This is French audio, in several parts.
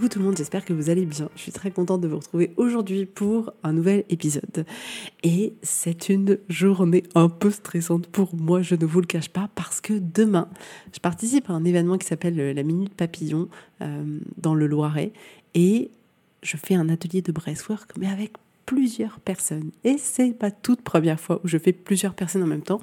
Coucou tout le monde, j'espère que vous allez bien. Je suis très contente de vous retrouver aujourd'hui pour un nouvel épisode. Et c'est une journée un peu stressante pour moi, je ne vous le cache pas, parce que demain, je participe à un événement qui s'appelle la Minute Papillon euh, dans le Loiret. Et je fais un atelier de breastwork, mais avec plusieurs personnes. Et c'est pas toute première fois où je fais plusieurs personnes en même temps.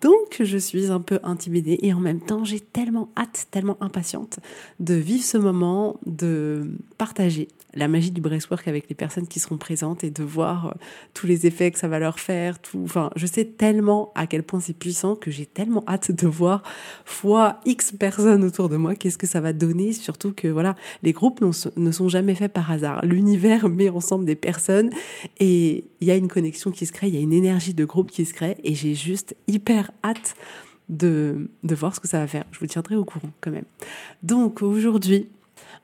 Donc je suis un peu intimidée et en même temps j'ai tellement hâte, tellement impatiente de vivre ce moment, de partager la magie du breastwork avec les personnes qui seront présentes et de voir euh, tous les effets que ça va leur faire. Tout. Enfin, je sais tellement à quel point c'est puissant que j'ai tellement hâte de voir fois X personnes autour de moi qu'est-ce que ça va donner. Surtout que voilà, les groupes ne sont jamais faits par hasard. L'univers met ensemble des personnes et il y a une connexion qui se crée, il y a une énergie de groupe qui se crée et j'ai juste hyper hâte de, de voir ce que ça va faire. Je vous tiendrai au courant quand même. Donc aujourd'hui,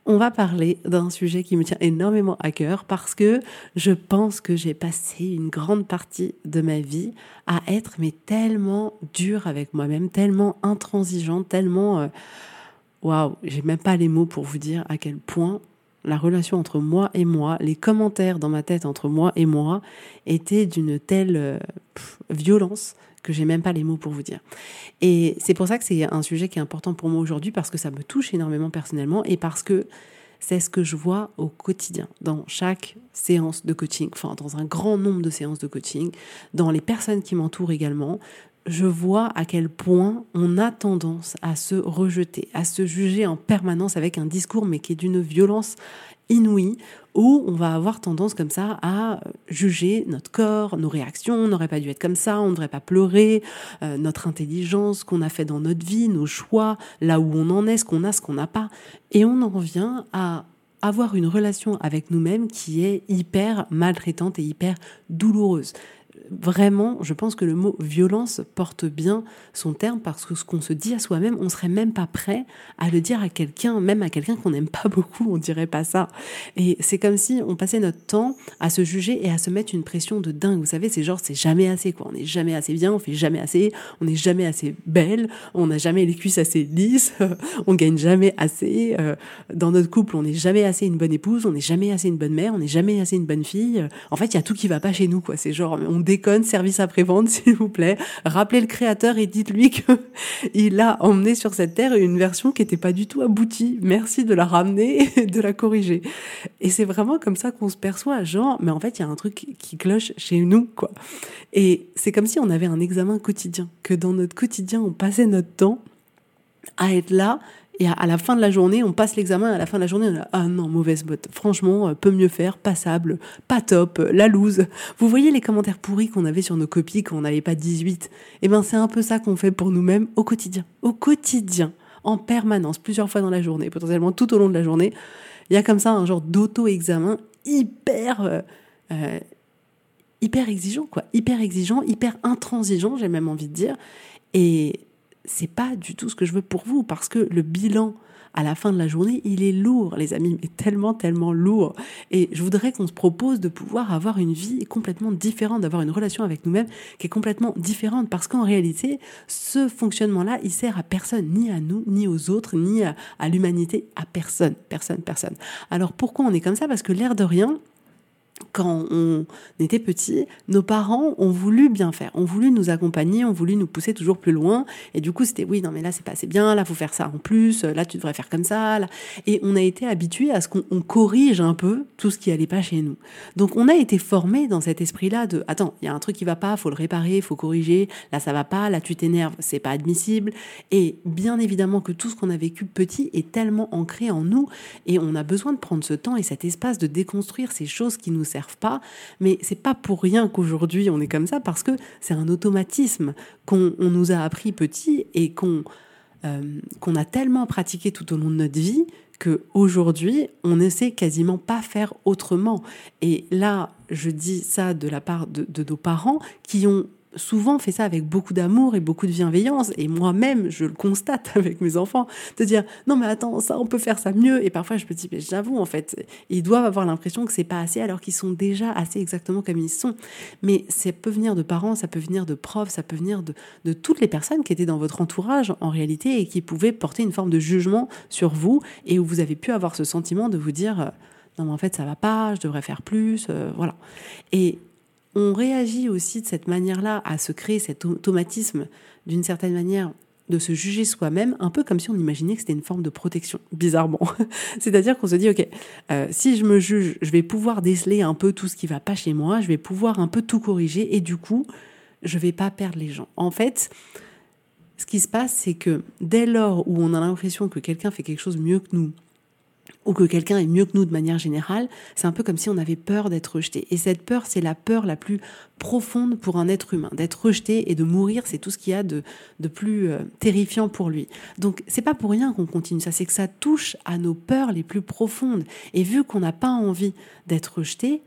on va parler d'un sujet qui me tient énormément à cœur parce que je pense que j'ai passé une grande partie de ma vie à être mais tellement dur avec moi-même, tellement intransigeante, tellement euh, waouh, j'ai même pas les mots pour vous dire à quel point la relation entre moi et moi, les commentaires dans ma tête entre moi et moi étaient d'une telle euh, violence que j'ai même pas les mots pour vous dire. Et c'est pour ça que c'est un sujet qui est important pour moi aujourd'hui parce que ça me touche énormément personnellement et parce que c'est ce que je vois au quotidien, dans chaque séance de coaching, enfin dans un grand nombre de séances de coaching, dans les personnes qui m'entourent également. Je vois à quel point on a tendance à se rejeter, à se juger en permanence avec un discours, mais qui est d'une violence inouïe où on va avoir tendance comme ça à juger notre corps, nos réactions, on n'aurait pas dû être comme ça, on ne devrait pas pleurer, euh, notre intelligence, ce qu'on a fait dans notre vie, nos choix, là où on en est, ce qu'on a, ce qu'on n'a pas. Et on en vient à avoir une relation avec nous-mêmes qui est hyper maltraitante et hyper douloureuse vraiment, je pense que le mot violence porte bien son terme parce que ce qu'on se dit à soi-même, on serait même pas prêt à le dire à quelqu'un, même à quelqu'un qu'on n'aime pas beaucoup, on dirait pas ça. Et c'est comme si on passait notre temps à se juger et à se mettre une pression de dingue. Vous savez, c'est genre, c'est jamais assez, quoi. On n'est jamais assez bien, on fait jamais assez, on n'est jamais assez belle, on n'a jamais les cuisses assez lisses, on gagne jamais assez. Euh, dans notre couple, on n'est jamais assez une bonne épouse, on n'est jamais assez une bonne mère, on n'est jamais assez une bonne fille. En fait, il y a tout qui va pas chez nous, quoi. C'est genre, on déconne, service après-vente, s'il vous plaît. Rappelez le créateur et dites-lui qu'il a emmené sur cette terre une version qui n'était pas du tout aboutie. Merci de la ramener et de la corriger. Et c'est vraiment comme ça qu'on se perçoit, genre, mais en fait, il y a un truc qui cloche chez nous, quoi. Et c'est comme si on avait un examen quotidien, que dans notre quotidien, on passait notre temps à être là et à, la fin de la journée, on passe l'examen, à la fin de la journée, on a ah non, mauvaise botte. Franchement, euh, peut mieux faire, passable, pas top, euh, la loose. Vous voyez les commentaires pourris qu'on avait sur nos copies quand on n'avait pas 18 Eh ben, c'est un peu ça qu'on fait pour nous-mêmes au quotidien. Au quotidien, en permanence, plusieurs fois dans la journée, potentiellement tout au long de la journée. Il y a comme ça un genre d'auto-examen hyper, euh, hyper exigeant, quoi. Hyper exigeant, hyper intransigeant, j'ai même envie de dire. Et c'est pas du tout ce que je veux pour vous parce que le bilan à la fin de la journée, il est lourd, les amis, mais tellement, tellement lourd. Et je voudrais qu'on se propose de pouvoir avoir une vie complètement différente, d'avoir une relation avec nous-mêmes qui est complètement différente, parce qu'en réalité, ce fonctionnement-là, il sert à personne, ni à nous, ni aux autres, ni à, à l'humanité, à personne, personne, personne. Alors pourquoi on est comme ça? Parce que l'air de rien, quand on était petit, nos parents ont voulu bien faire, ont voulu nous accompagner, ont voulu nous pousser toujours plus loin. Et du coup, c'était oui, non mais là c'est pas assez bien, là faut faire ça en plus, là tu devrais faire comme ça. Et on a été habitué à ce qu'on corrige un peu tout ce qui allait pas chez nous. Donc on a été formé dans cet esprit-là de attends, il y a un truc qui va pas, faut le réparer, faut corriger. Là ça va pas, là tu t'énerves, c'est pas admissible. Et bien évidemment que tout ce qu'on a vécu petit est tellement ancré en nous et on a besoin de prendre ce temps et cet espace de déconstruire ces choses qui nous servent pas. Mais c'est pas pour rien qu'aujourd'hui on est comme ça parce que c'est un automatisme qu'on nous a appris petit et qu'on euh, qu'on a tellement pratiqué tout au long de notre vie que aujourd'hui on ne sait quasiment pas faire autrement. Et là, je dis ça de la part de nos parents qui ont souvent fait ça avec beaucoup d'amour et beaucoup de bienveillance. Et moi-même, je le constate avec mes enfants, de dire non mais attends, ça on peut faire ça mieux. Et parfois je me dis mais j'avoue en fait, ils doivent avoir l'impression que c'est pas assez alors qu'ils sont déjà assez exactement comme ils sont. Mais ça peut venir de parents, ça peut venir de profs, ça peut venir de, toutes les personnes qui étaient dans votre entourage en réalité et qui pouvaient porter une forme de jugement sur vous et où vous avez pu avoir ce sentiment de vous dire euh, non mais en fait ça va pas, je devrais faire plus, euh, voilà. Et on réagit aussi de cette manière-là à se créer cet automatisme d'une certaine manière de se juger soi-même, un peu comme si on imaginait que c'était une forme de protection, bizarrement. C'est-à-dire qu'on se dit, ok, euh, si je me juge, je vais pouvoir déceler un peu tout ce qui va pas chez moi, je vais pouvoir un peu tout corriger, et du coup, je vais pas perdre les gens. En fait, ce qui se passe, c'est que dès lors où on a l'impression que quelqu'un fait quelque chose mieux que nous, ou que quelqu'un est mieux que nous de manière générale, c'est un peu comme si on avait peur d'être rejeté. Et cette peur, c'est la peur la plus profonde pour un être humain. D'être rejeté et de mourir, c'est tout ce qu'il y a de, de plus euh, terrifiant pour lui. Donc, c'est pas pour rien qu'on continue ça, c'est que ça touche à nos peurs les plus profondes. Et vu qu'on n'a pas envie d'être rejeté,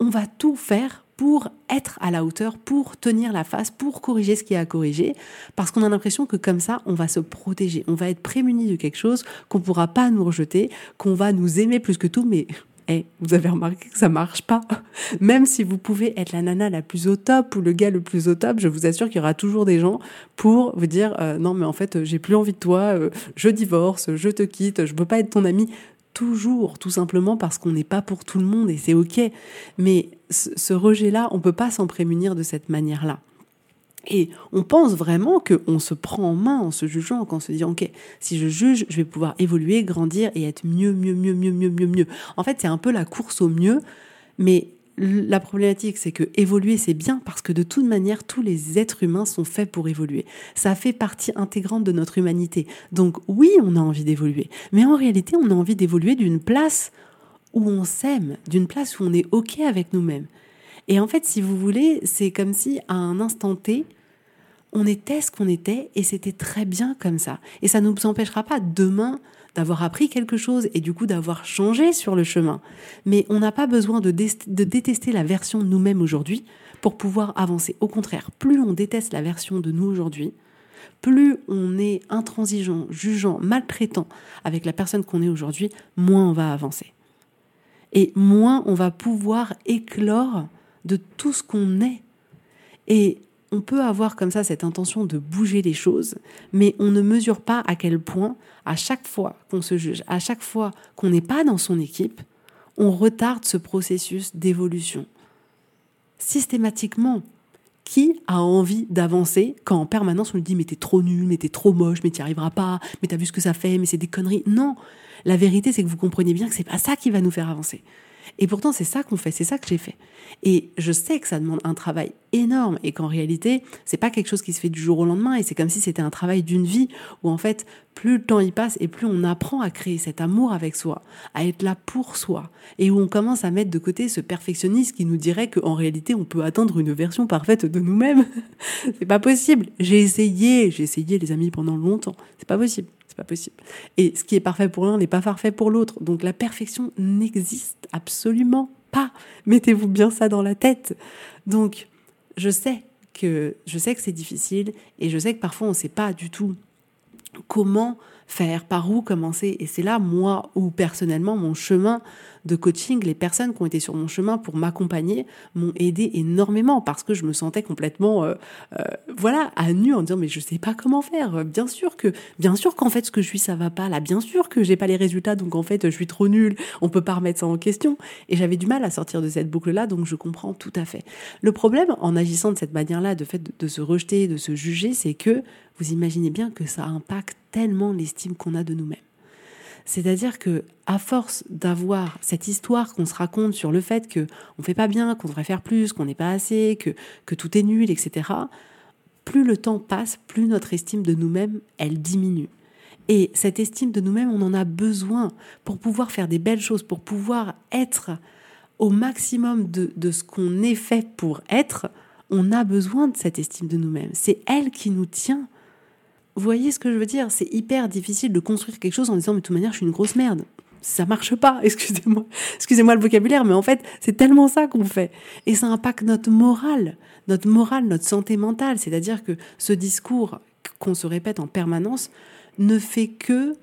on va tout faire pour être à la hauteur, pour tenir la face, pour corriger ce qui est à corriger, parce qu'on a l'impression que comme ça, on va se protéger, on va être prémuni de quelque chose, qu'on ne pourra pas nous rejeter, qu'on va nous aimer plus que tout, mais eh, vous avez remarqué que ça marche pas. Même si vous pouvez être la nana la plus au top ou le gars le plus au top, je vous assure qu'il y aura toujours des gens pour vous dire euh, non mais en fait j'ai plus envie de toi, euh, je divorce, je te quitte, je veux pas être ton ami toujours, tout simplement parce qu'on n'est pas pour tout le monde et c'est ok. Mais ce rejet-là, on peut pas s'en prémunir de cette manière-là. Et on pense vraiment qu'on se prend en main en se jugeant, qu'en se disant, OK, si je juge, je vais pouvoir évoluer, grandir et être mieux, mieux, mieux, mieux, mieux, mieux, mieux. En fait, c'est un peu la course au mieux, mais la problématique, c'est que évoluer, c'est bien parce que de toute manière, tous les êtres humains sont faits pour évoluer. Ça fait partie intégrante de notre humanité. Donc oui, on a envie d'évoluer. Mais en réalité, on a envie d'évoluer d'une place où on s'aime, d'une place où on est OK avec nous-mêmes. Et en fait, si vous voulez, c'est comme si à un instant T, on était ce qu'on était et c'était très bien comme ça. Et ça ne nous empêchera pas demain d'avoir appris quelque chose et du coup d'avoir changé sur le chemin. Mais on n'a pas besoin de, de, détester la version de nous-mêmes aujourd'hui pour pouvoir avancer. Au contraire, plus on déteste la version de nous aujourd'hui, plus on est intransigeant, jugeant, maltraitant avec la personne qu'on est aujourd'hui, moins on va avancer. Et moins on va pouvoir éclore de tout ce qu'on est. Et on peut avoir comme ça cette intention de bouger les choses, mais on ne mesure pas à quel point, à chaque fois qu'on se juge, à chaque fois qu'on n'est pas dans son équipe, on retarde ce processus d'évolution. Systématiquement, qui a envie d'avancer quand en permanence on lui dit mais t'es trop nul, mais t'es trop moche, mais t'y arriveras pas, mais t'as vu ce que ça fait, mais c'est des conneries. Non, la vérité c'est que vous comprenez bien que c'est pas ça qui va nous faire avancer. Et pourtant, c'est ça qu'on fait, c'est ça que j'ai fait. Et je sais que ça demande un travail énorme et qu'en réalité, c'est pas quelque chose qui se fait du jour au lendemain et c'est comme si c'était un travail d'une vie où en fait, plus le temps y passe et plus on apprend à créer cet amour avec soi, à être là pour soi et où on commence à mettre de côté ce perfectionniste qui nous dirait qu'en réalité, on peut atteindre une version parfaite de nous-mêmes. c'est pas possible. J'ai essayé, j'ai essayé les amis pendant longtemps. C'est pas possible. C'est pas possible. Et ce qui est parfait pour l'un n'est pas parfait pour l'autre. Donc la perfection n'existe absolument pas. Mettez-vous bien ça dans la tête. Donc je sais que je sais que c'est difficile et je sais que parfois on ne sait pas du tout comment faire, par où commencer. Et c'est là, moi, où personnellement, mon chemin de coaching, les personnes qui ont été sur mon chemin pour m'accompagner m'ont aidé énormément parce que je me sentais complètement, euh, euh, voilà, à nu en disant mais je sais pas comment faire. Bien sûr que, bien sûr qu'en fait ce que je suis ça va pas là. Bien sûr que j'ai pas les résultats donc en fait je suis trop nulle. On peut pas remettre ça en question. Et j'avais du mal à sortir de cette boucle là donc je comprends tout à fait. Le problème en agissant de cette manière là, de fait de se rejeter, de se juger, c'est que vous imaginez bien que ça impacte tellement l'estime qu'on a de nous-mêmes. C'est-à-dire que à force d'avoir cette histoire qu'on se raconte sur le fait que on fait pas bien, qu'on devrait faire plus, qu'on n'est pas assez, que, que tout est nul, etc. Plus le temps passe, plus notre estime de nous-mêmes elle diminue. Et cette estime de nous-mêmes, on en a besoin pour pouvoir faire des belles choses, pour pouvoir être au maximum de, de ce qu'on est fait pour être. On a besoin de cette estime de nous-mêmes. C'est elle qui nous tient. Vous voyez ce que je veux dire? C'est hyper difficile de construire quelque chose en disant mais de toute manière je suis une grosse merde. Ça marche pas, excusez-moi. Excusez-moi le vocabulaire, mais en fait, c'est tellement ça qu'on fait. Et ça impacte notre morale, notre morale, notre santé mentale. C'est-à-dire que ce discours qu'on se répète en permanence ne fait que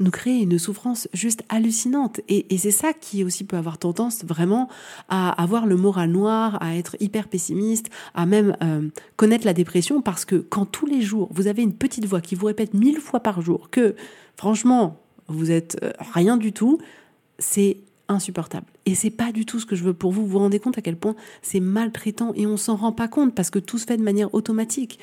nous créer une souffrance juste hallucinante. Et, c'est ça qui aussi peut avoir tendance vraiment à avoir le moral noir, à être hyper pessimiste, à même euh, connaître la dépression, parce que quand tous les jours, vous avez une petite voix qui vous répète mille fois par jour que, franchement, vous êtes euh, rien du tout, c'est insupportable. Et c'est pas du tout ce que je veux pour vous. Vous vous rendez compte à quel point c'est maltraitant et on s'en rend pas compte parce que tout se fait de manière automatique.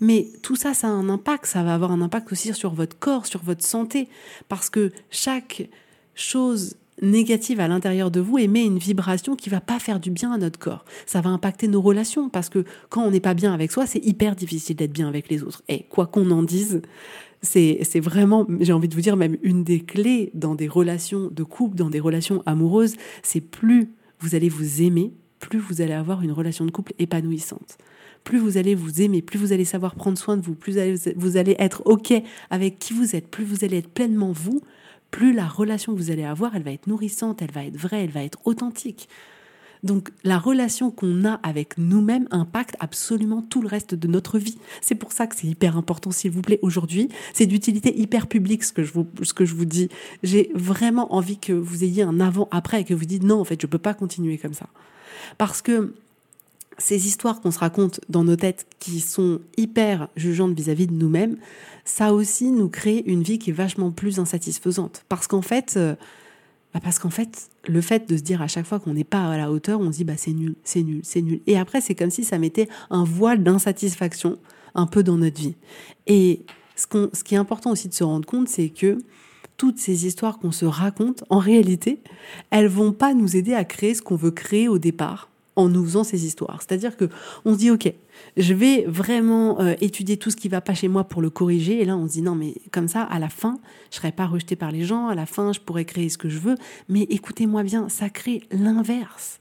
Mais tout ça, ça a un impact. Ça va avoir un impact aussi sur votre corps, sur votre santé. Parce que chaque chose négative à l'intérieur de vous émet une vibration qui va pas faire du bien à notre corps. Ça va impacter nos relations parce que quand on n'est pas bien avec soi, c'est hyper difficile d'être bien avec les autres. Et quoi qu'on en dise, c'est vraiment, j'ai envie de vous dire, même une des clés dans des relations de couple, dans des relations amoureuses, c'est plus vous allez vous aimer, plus vous allez avoir une relation de couple épanouissante. Plus vous allez vous aimer, plus vous allez savoir prendre soin de vous, plus vous allez être OK avec qui vous êtes, plus vous allez être pleinement vous, plus la relation que vous allez avoir, elle va être nourrissante, elle va être vraie, elle va être authentique. Donc la relation qu'on a avec nous-mêmes impacte absolument tout le reste de notre vie. C'est pour ça que c'est hyper important, s'il vous plaît, aujourd'hui. C'est d'utilité hyper publique ce que je vous, ce que je vous dis. J'ai vraiment envie que vous ayez un avant-après et que vous dites non, en fait, je ne peux pas continuer comme ça. Parce que ces histoires qu'on se raconte dans nos têtes qui sont hyper jugeantes vis-à-vis de nous-mêmes, ça aussi nous crée une vie qui est vachement plus insatisfaisante. Parce qu'en fait, euh, bah parce qu'en fait, le fait de se dire à chaque fois qu'on n'est pas à la hauteur, on se dit bah c'est nul, c'est nul, c'est nul. Et après, c'est comme si ça mettait un voile d'insatisfaction un peu dans notre vie. Et ce, ce qui est important aussi de se rendre compte, c'est que toutes ces histoires qu'on se raconte, en réalité, elles vont pas nous aider à créer ce qu'on veut créer au départ en nous faisant ces histoires. C'est-à-dire que on se dit ok, je vais vraiment euh, étudier tout ce qui va pas chez moi pour le corriger. Et là, on se dit non, mais comme ça, à la fin, je serai pas rejeté par les gens. À la fin, je pourrais créer ce que je veux. Mais écoutez-moi bien, ça crée l'inverse.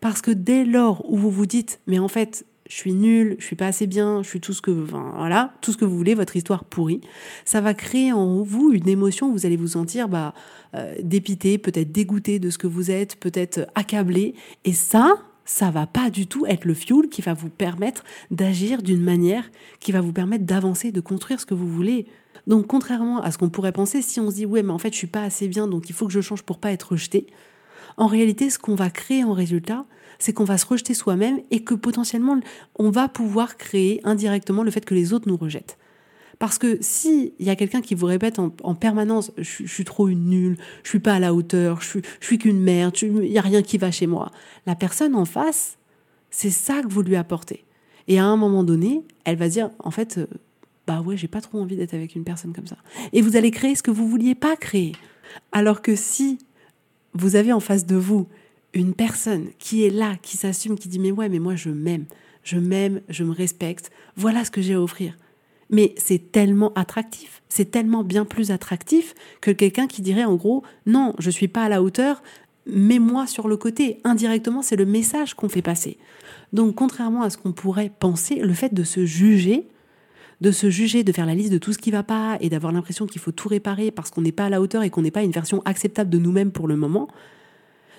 Parce que dès lors où vous vous dites, mais en fait, je suis nul, je suis pas assez bien, je suis tout ce que, voilà, tout ce que vous voulez, votre histoire pourrie, ça va créer en vous une émotion. Vous allez vous sentir bah, euh, dépité, peut-être dégoûté de ce que vous êtes, peut-être accablé. Et ça, ça va pas du tout être le fuel qui va vous permettre d'agir d'une manière qui va vous permettre d'avancer, de construire ce que vous voulez. Donc contrairement à ce qu'on pourrait penser, si on se dit ouais mais en fait je suis pas assez bien donc il faut que je change pour pas être rejeté, en réalité ce qu'on va créer en résultat, c'est qu'on va se rejeter soi-même et que potentiellement on va pouvoir créer indirectement le fait que les autres nous rejettent. Parce que si il y a quelqu'un qui vous répète en, permanence, je, suis trop une nulle, je suis pas à la hauteur, je suis, suis qu'une merde, il y a rien qui va chez moi. La personne en face, c'est ça que vous lui apportez. Et à un moment donné, elle va dire, en fait, euh, bah ouais, j'ai pas trop envie d'être avec une personne comme ça. Et vous allez créer ce que vous vouliez pas créer. Alors que si vous avez en face de vous une personne qui est là, qui s'assume, qui dit mais ouais, mais moi je m'aime, je m'aime, je me respecte, voilà ce que j'ai à offrir. Mais c'est tellement attractif, c'est tellement bien plus attractif que quelqu'un qui dirait en gros non, je suis pas à la hauteur, mets-moi sur le côté. Indirectement, c'est le message qu'on fait passer. Donc contrairement à ce qu'on pourrait penser, le fait de se juger, de se juger, de faire la liste de tout ce qui va pas et d'avoir l'impression qu'il faut tout réparer parce qu'on n'est pas à la hauteur et qu'on n'est pas une version acceptable de nous-mêmes pour le moment,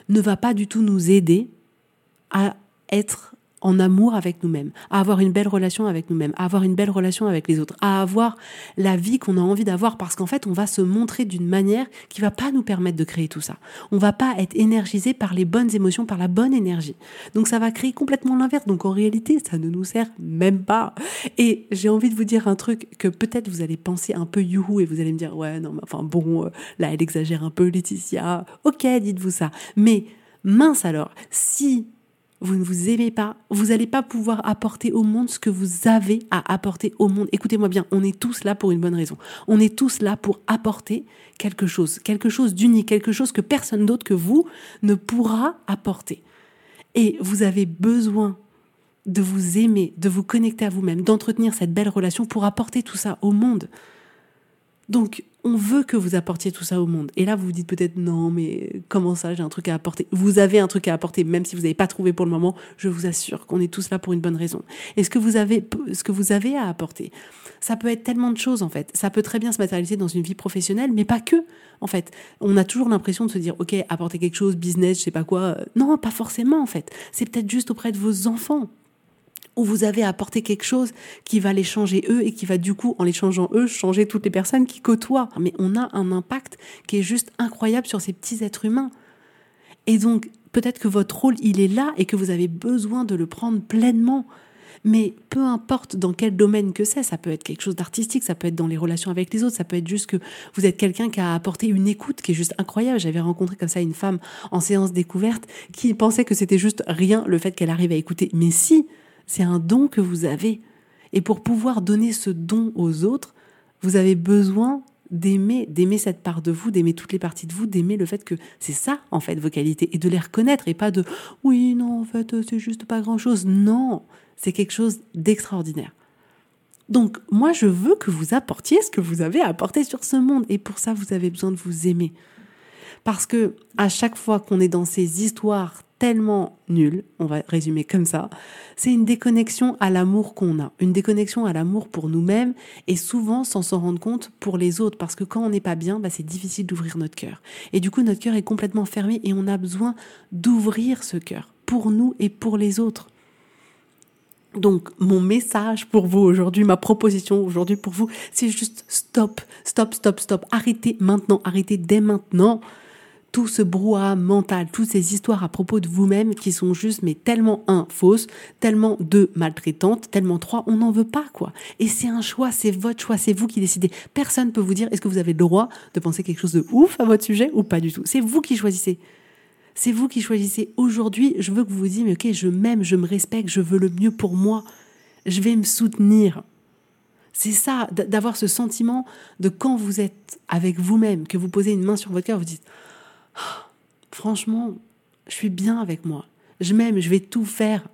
ne va pas du tout nous aider à être en amour avec nous-mêmes, à avoir une belle relation avec nous-mêmes, à avoir une belle relation avec les autres, à avoir la vie qu'on a envie d'avoir parce qu'en fait, on va se montrer d'une manière qui va pas nous permettre de créer tout ça. On va pas être énergisé par les bonnes émotions, par la bonne énergie. Donc ça va créer complètement l'inverse. Donc en réalité, ça ne nous sert même pas. Et j'ai envie de vous dire un truc que peut-être vous allez penser un peu youhou et vous allez me dire ouais non, mais enfin bon, euh, là elle exagère un peu Laetitia. OK, dites-vous ça. Mais mince alors, si vous ne vous aimez pas, vous n'allez pas pouvoir apporter au monde ce que vous avez à apporter au monde. Écoutez-moi bien, on est tous là pour une bonne raison. On est tous là pour apporter quelque chose, quelque chose d'unique, quelque chose que personne d'autre que vous ne pourra apporter. Et vous avez besoin de vous aimer, de vous connecter à vous-même, d'entretenir cette belle relation pour apporter tout ça au monde. Donc, on veut que vous apportiez tout ça au monde. Et là, vous vous dites peut-être non, mais comment ça, j'ai un truc à apporter? Vous avez un truc à apporter, même si vous n'avez pas trouvé pour le moment. Je vous assure qu'on est tous là pour une bonne raison. Et ce que vous avez, ce que vous avez à apporter, ça peut être tellement de choses en fait. Ça peut très bien se matérialiser dans une vie professionnelle, mais pas que. En fait, on a toujours l'impression de se dire, ok, apporter quelque chose, business, je sais pas quoi. Non, pas forcément en fait. C'est peut-être juste auprès de vos enfants où vous avez apporté quelque chose qui va les changer eux et qui va du coup, en les changeant eux, changer toutes les personnes qui côtoient. Mais on a un impact qui est juste incroyable sur ces petits êtres humains. Et donc, peut-être que votre rôle, il est là et que vous avez besoin de le prendre pleinement. Mais peu importe dans quel domaine que c'est, ça peut être quelque chose d'artistique, ça peut être dans les relations avec les autres, ça peut être juste que vous êtes quelqu'un qui a apporté une écoute qui est juste incroyable. J'avais rencontré comme ça une femme en séance découverte qui pensait que c'était juste rien le fait qu'elle arrive à écouter. Mais si, c'est un don que vous avez. Et pour pouvoir donner ce don aux autres, vous avez besoin d'aimer, d'aimer cette part de vous, d'aimer toutes les parties de vous, d'aimer le fait que c'est ça, en fait, vos qualités, et de les reconnaître, et pas de oui, non, en fait, c'est juste pas grand chose. Non, c'est quelque chose d'extraordinaire. Donc, moi, je veux que vous apportiez ce que vous avez à sur ce monde, et pour ça, vous avez besoin de vous aimer. Parce que à chaque fois qu'on est dans ces histoires tellement nul, on va résumer comme ça, c'est une déconnexion à l'amour qu'on a, une déconnexion à l'amour pour nous-mêmes et souvent sans s'en rendre compte pour les autres parce que quand on n'est pas bien, bah, c'est difficile d'ouvrir notre cœur. Et du coup, notre cœur est complètement fermé et on a besoin d'ouvrir ce cœur pour nous et pour les autres. Donc, mon message pour vous aujourd'hui, ma proposition aujourd'hui pour vous, c'est juste stop, stop, stop, stop. Arrêtez maintenant, arrêtez dès maintenant tout ce brouhaha mental, toutes ces histoires à propos de vous-même qui sont juste, mais tellement un, fausses, tellement deux, maltraitantes, tellement trois, on n'en veut pas, quoi. Et c'est un choix, c'est votre choix, c'est vous qui décidez. Personne ne peut vous dire, est-ce que vous avez le droit de penser quelque chose de ouf à votre sujet ou pas du tout? C'est vous qui choisissez. C'est vous qui choisissez. Aujourd'hui, je veux que vous vous disiez, ok, je m'aime, je me respecte, je veux le mieux pour moi. Je vais me soutenir. C'est ça, d'avoir ce sentiment de quand vous êtes avec vous-même, que vous posez une main sur votre cœur, vous dites, franchement, je suis bien avec moi. Je m'aime, je vais tout faire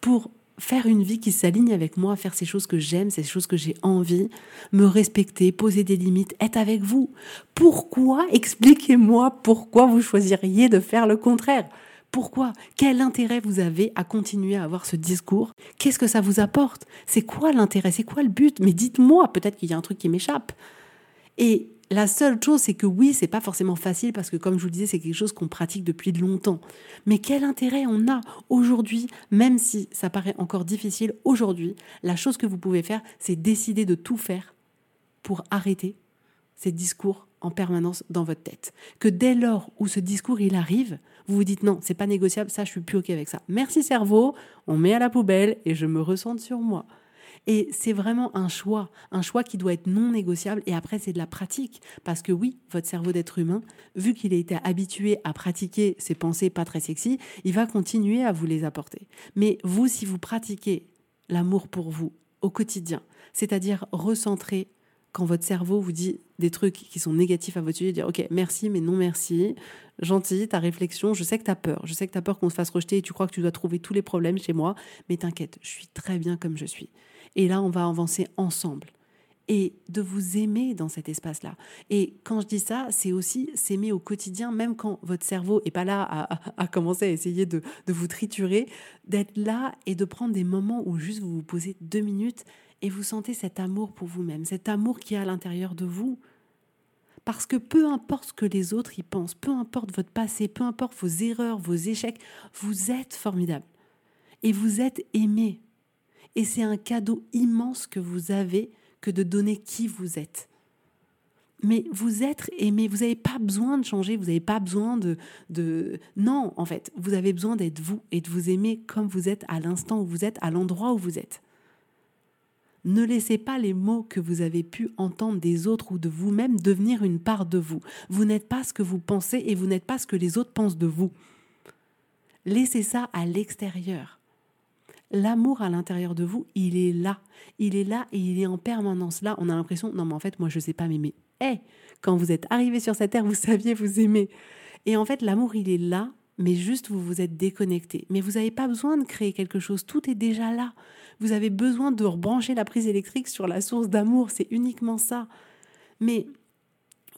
pour faire une vie qui s'aligne avec moi, faire ces choses que j'aime, ces choses que j'ai envie, me respecter, poser des limites, être avec vous. Pourquoi Expliquez-moi pourquoi vous choisiriez de faire le contraire? Pourquoi? Quel intérêt vous avez à continuer à avoir ce discours? Qu'est-ce que ça vous apporte? C'est quoi l'intérêt? C'est quoi le but? Mais dites-moi, peut-être qu'il y a un truc qui m'échappe. Et la seule chose, c'est que oui, c'est pas forcément facile parce que, comme je vous le disais, c'est quelque chose qu'on pratique depuis longtemps. Mais quel intérêt on a aujourd'hui, même si ça paraît encore difficile aujourd'hui, la chose que vous pouvez faire, c'est décider de tout faire pour arrêter ces discours en permanence dans votre tête. Que dès lors où ce discours il arrive, vous vous dites non, c'est pas négociable, ça je suis plus ok avec ça. Merci cerveau, on met à la poubelle et je me ressente sur moi. Et c'est vraiment un choix, un choix qui doit être non négociable. Et après, c'est de la pratique. Parce que oui, votre cerveau d'être humain, vu qu'il a été habitué à pratiquer ces pensées pas très sexy, il va continuer à vous les apporter. Mais vous, si vous pratiquez l'amour pour vous au quotidien, c'est-à-dire recentrer quand votre cerveau vous dit des trucs qui sont négatifs à votre sujet, dire ok, merci, mais non merci, gentil, ta réflexion, je sais que tu as peur, je sais que tu as peur qu'on se fasse rejeter et tu crois que tu dois trouver tous les problèmes chez moi, mais t'inquiète, je suis très bien comme je suis. Et là, on va avancer ensemble. Et de vous aimer dans cet espace-là. Et quand je dis ça, c'est aussi s'aimer au quotidien, même quand votre cerveau n'est pas là à, commencer à essayer de, de vous triturer, d'être là et de prendre des moments où juste vous vous posez deux minutes et vous sentez cet amour pour vous-même, cet amour qui est à l'intérieur de vous. Parce que peu importe ce que les autres y pensent, peu importe votre passé, peu importe vos erreurs, vos échecs, vous êtes formidable. Et vous êtes aimé. Et c'est un cadeau immense que vous avez que de donner qui vous êtes. Mais vous êtes aimé, vous n'avez pas besoin de changer, vous n'avez pas besoin de, de... Non, en fait, vous avez besoin d'être vous et de vous aimer comme vous êtes à l'instant où vous êtes, à l'endroit où vous êtes. Ne laissez pas les mots que vous avez pu entendre des autres ou de vous-même devenir une part de vous. Vous n'êtes pas ce que vous pensez et vous n'êtes pas ce que les autres pensent de vous. Laissez ça à l'extérieur. L'amour à l'intérieur de vous, il est là. Il est là et il est en permanence là. On a l'impression, non mais en fait, moi je ne sais pas m'aimer. Eh, quand vous êtes arrivé sur cette terre, vous saviez vous aimer. Et en fait, l'amour, il est là, mais juste vous vous êtes déconnecté. Mais vous n'avez pas besoin de créer quelque chose, tout est déjà là. Vous avez besoin de rebrancher la prise électrique sur la source d'amour, c'est uniquement ça. Mais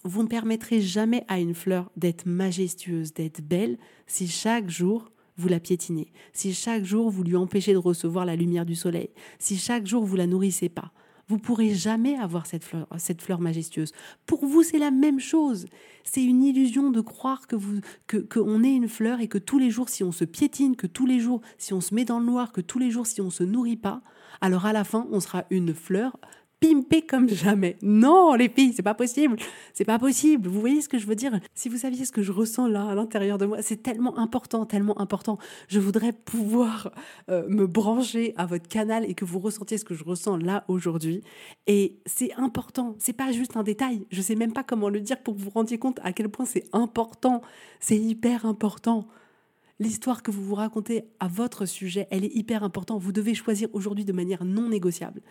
vous ne permettrez jamais à une fleur d'être majestueuse, d'être belle, si chaque jour vous la piétinez, si chaque jour vous lui empêchez de recevoir la lumière du soleil, si chaque jour vous la nourrissez pas. Vous pourrez jamais avoir cette fleur, cette fleur majestueuse. Pour vous, c'est la même chose. C'est une illusion de croire que vous, que, qu'on est une fleur et que tous les jours, si on se piétine, que tous les jours, si on se met dans le noir, que tous les jours, si on se nourrit pas, alors à la fin, on sera une fleur pimper comme jamais. Non, les filles, c'est pas possible. C'est pas possible. Vous voyez ce que je veux dire? Si vous saviez ce que je ressens là à l'intérieur de moi, c'est tellement important, tellement important. Je voudrais pouvoir euh, me brancher à votre canal et que vous ressentiez ce que je ressens là aujourd'hui. Et c'est important. C'est pas juste un détail. Je sais même pas comment le dire pour que vous vous rendiez compte à quel point c'est important. C'est hyper important. L'histoire que vous vous racontez à votre sujet, elle est hyper importante. Vous devez choisir aujourd'hui de manière non négociable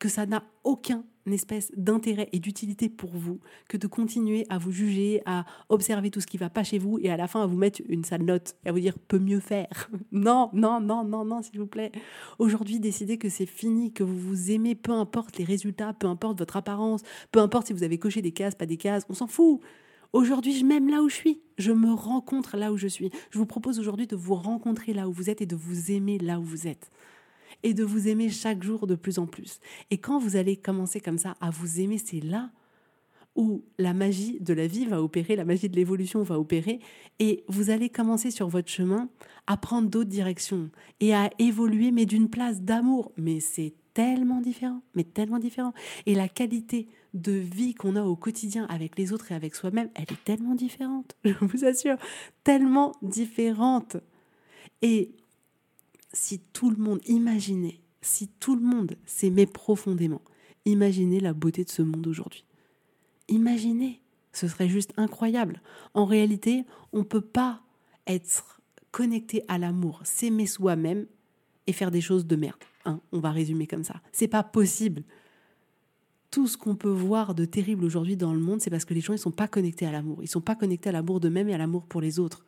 que ça n'a aucun espèce d'intérêt et d'utilité pour vous que de continuer à vous juger, à observer tout ce qui va pas chez vous et à la fin à vous mettre une sale note et à vous dire peut mieux faire. Non, non, non, non, non, s'il vous plaît. Aujourd'hui, décidez que c'est fini, que vous vous aimez, peu importe les résultats, peu importe votre apparence, peu importe si vous avez coché des cases, pas des cases, on s'en fout. Aujourd'hui, je m'aime là où je suis. Je me rencontre là où je suis. Je vous propose aujourd'hui de vous rencontrer là où vous êtes et de vous aimer là où vous êtes et de vous aimer chaque jour de plus en plus. Et quand vous allez commencer comme ça à vous aimer, c'est là où la magie de la vie va opérer, la magie de l'évolution va opérer, et vous allez commencer sur votre chemin à prendre d'autres directions et à évoluer, mais d'une place d'amour. Mais c'est tellement différent, mais tellement différent. Et la qualité de vie qu'on a au quotidien avec les autres et avec soi-même, elle est tellement différente, je vous assure, tellement différente. Et si tout le monde imaginait, si tout le monde s'aimait profondément, imaginez la beauté de ce monde aujourd'hui. Imaginez, ce serait juste incroyable. En réalité, on ne peut pas être connecté à l'amour, s'aimer soi-même et faire des choses de merde. Hein, on va résumer comme ça. C'est pas possible. Tout ce qu'on peut voir de terrible aujourd'hui dans le monde, c'est parce que les gens ne sont pas connectés à l'amour. Ils sont pas connectés à l'amour d'eux-mêmes et à l'amour pour les autres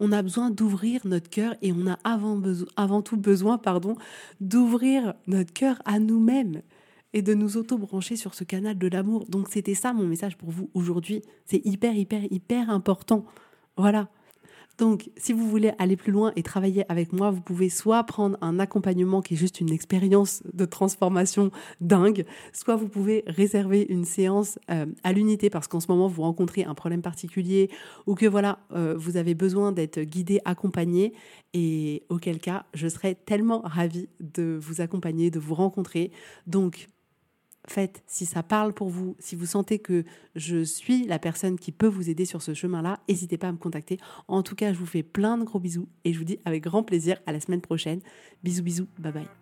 on a besoin d'ouvrir notre cœur et on a avant, avant tout besoin pardon, d'ouvrir notre cœur à nous-mêmes et de nous auto-brancher sur ce canal de l'amour. Donc c'était ça mon message pour vous aujourd'hui. C'est hyper, hyper, hyper important. Voilà. Donc, si vous voulez aller plus loin et travailler avec moi, vous pouvez soit prendre un accompagnement qui est juste une expérience de transformation dingue, soit vous pouvez réserver une séance euh, à l'unité parce qu'en ce moment vous rencontrez un problème particulier ou que voilà, euh, vous avez besoin d'être guidé, accompagné et auquel cas, je serais tellement ravie de vous accompagner, de vous rencontrer. Donc, faites, si ça parle pour vous, si vous sentez que je suis la personne qui peut vous aider sur ce chemin-là, n'hésitez pas à me contacter. En tout cas, je vous fais plein de gros bisous et je vous dis avec grand plaisir à la semaine prochaine. Bisous, bisous, bye bye.